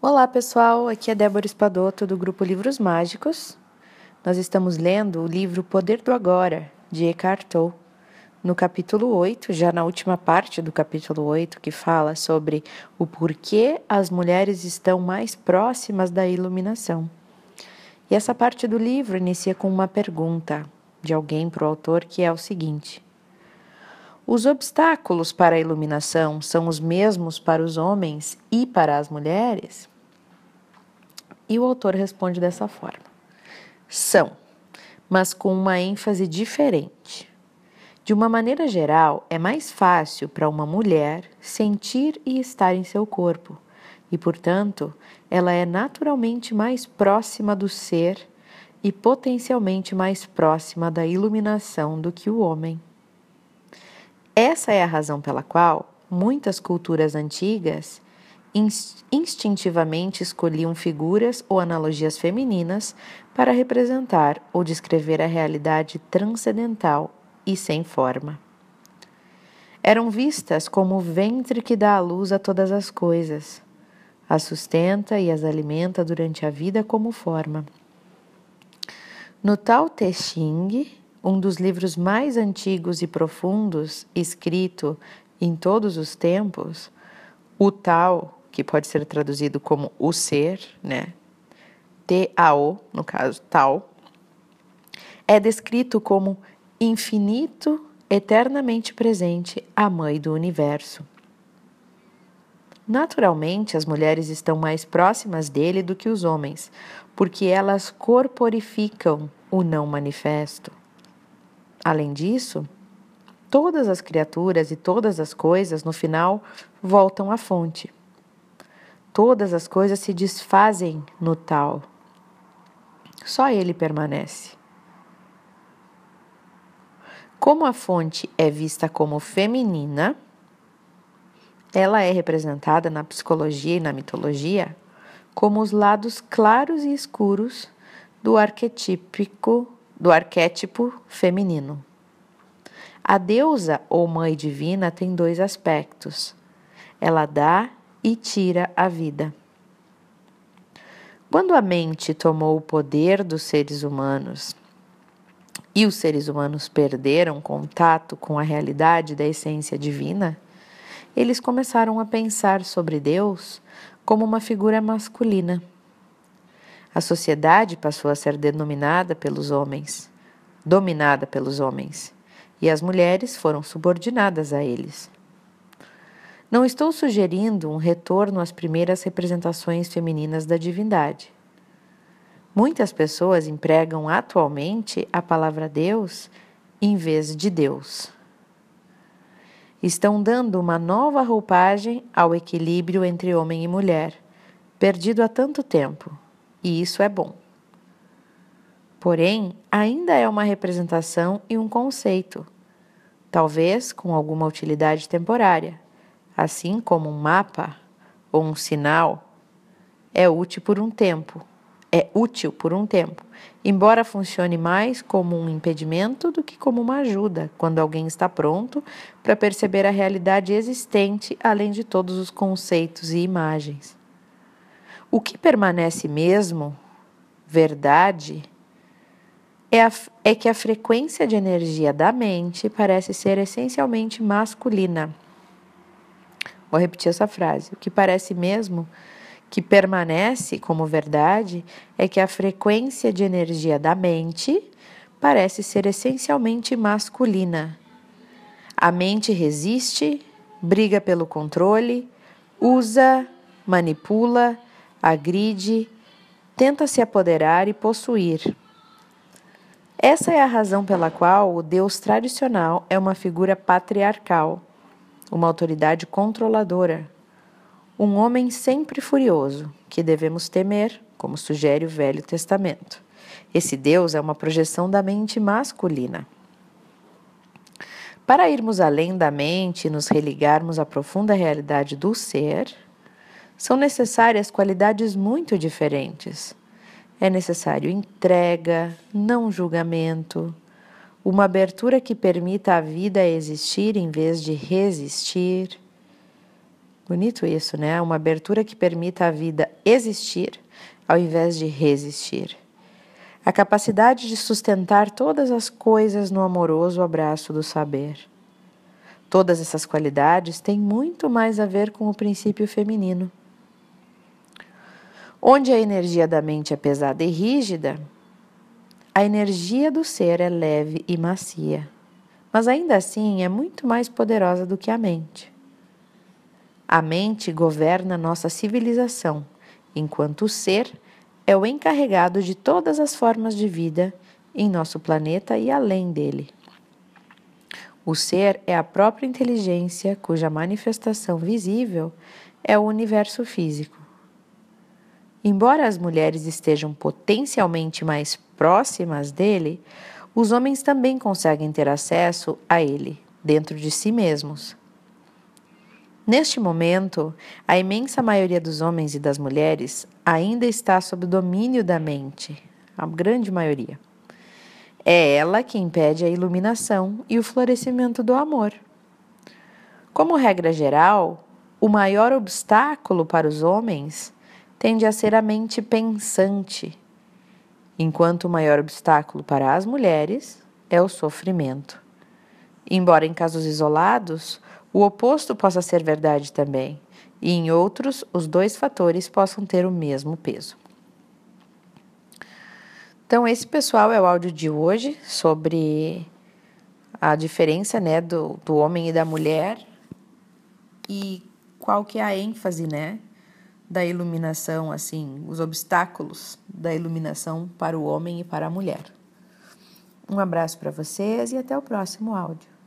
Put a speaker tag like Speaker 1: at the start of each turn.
Speaker 1: Olá pessoal, aqui é Débora Espadoto do grupo Livros Mágicos. Nós estamos lendo o livro Poder do Agora, de Eckhart Tolle, no capítulo 8, já na última parte do capítulo 8, que fala sobre o porquê as mulheres estão mais próximas da iluminação. E essa parte do livro inicia com uma pergunta de alguém para o autor que é o seguinte: Os obstáculos para a iluminação são os mesmos para os homens e para as mulheres? E o autor responde dessa forma: são, mas com uma ênfase diferente. De uma maneira geral, é mais fácil para uma mulher sentir e estar em seu corpo, e, portanto, ela é naturalmente mais próxima do ser e potencialmente mais próxima da iluminação do que o homem. Essa é a razão pela qual muitas culturas antigas instintivamente escolhiam figuras ou analogias femininas para representar ou descrever a realidade transcendental e sem forma. Eram vistas como o ventre que dá a luz a todas as coisas, as sustenta e as alimenta durante a vida como forma. No Tao Te Ching, um dos livros mais antigos e profundos escrito em todos os tempos, o Tao que pode ser traduzido como o ser, né? T-A-O, no caso, tal, é descrito como infinito, eternamente presente, a mãe do universo. Naturalmente, as mulheres estão mais próximas dele do que os homens, porque elas corporificam o não manifesto. Além disso, todas as criaturas e todas as coisas, no final, voltam à fonte todas as coisas se desfazem no tal. Só ele permanece. Como a fonte é vista como feminina, ela é representada na psicologia e na mitologia como os lados claros e escuros do arquetípico do arquétipo feminino. A deusa ou mãe divina tem dois aspectos. Ela dá e tira a vida. Quando a mente tomou o poder dos seres humanos e os seres humanos perderam contato com a realidade da essência divina, eles começaram a pensar sobre Deus como uma figura masculina. A sociedade passou a ser denominada pelos homens, dominada pelos homens, e as mulheres foram subordinadas a eles. Não estou sugerindo um retorno às primeiras representações femininas da divindade. Muitas pessoas empregam atualmente a palavra Deus em vez de Deus. Estão dando uma nova roupagem ao equilíbrio entre homem e mulher, perdido há tanto tempo, e isso é bom. Porém, ainda é uma representação e um conceito, talvez com alguma utilidade temporária assim como um mapa ou um sinal, é útil por um tempo. É útil por um tempo, embora funcione mais como um impedimento do que como uma ajuda, quando alguém está pronto para perceber a realidade existente, além de todos os conceitos e imagens. O que permanece mesmo, verdade, é, a, é que a frequência de energia da mente parece ser essencialmente masculina Vou repetir essa frase. O que parece mesmo que permanece como verdade é que a frequência de energia da mente parece ser essencialmente masculina. A mente resiste, briga pelo controle, usa, manipula, agride, tenta se apoderar e possuir. Essa é a razão pela qual o Deus tradicional é uma figura patriarcal uma autoridade controladora, um homem sempre furioso, que devemos temer, como sugere o Velho Testamento. Esse Deus é uma projeção da mente masculina. Para irmos além da mente e nos religarmos à profunda realidade do ser, são necessárias qualidades muito diferentes. É necessário entrega, não julgamento, uma abertura que permita a vida existir em vez de resistir, Bonito isso, né? Uma abertura que permita a vida existir ao invés de resistir. A capacidade de sustentar todas as coisas no amoroso abraço do saber. Todas essas qualidades têm muito mais a ver com o princípio feminino. Onde a energia da mente é pesada e rígida, a energia do ser é leve e macia, mas ainda assim é muito mais poderosa do que a mente. A mente governa nossa civilização, enquanto o ser é o encarregado de todas as formas de vida em nosso planeta e além dele. O ser é a própria inteligência cuja manifestação visível é o universo físico. Embora as mulheres estejam potencialmente mais próximas dele, os homens também conseguem ter acesso a ele, dentro de si mesmos. Neste momento, a imensa maioria dos homens e das mulheres ainda está sob o domínio da mente, a grande maioria. É ela que impede a iluminação e o florescimento do amor. Como regra geral, o maior obstáculo para os homens tende a ser a mente pensante, enquanto o maior obstáculo para as mulheres é o sofrimento. Embora em casos isolados, o oposto possa ser verdade também, e em outros, os dois fatores possam ter o mesmo peso. Então, esse pessoal é o áudio de hoje sobre a diferença né, do, do homem e da mulher e qual que é a ênfase né, da iluminação, assim, os obstáculos da iluminação para o homem e para a mulher. Um abraço para vocês e até o próximo áudio.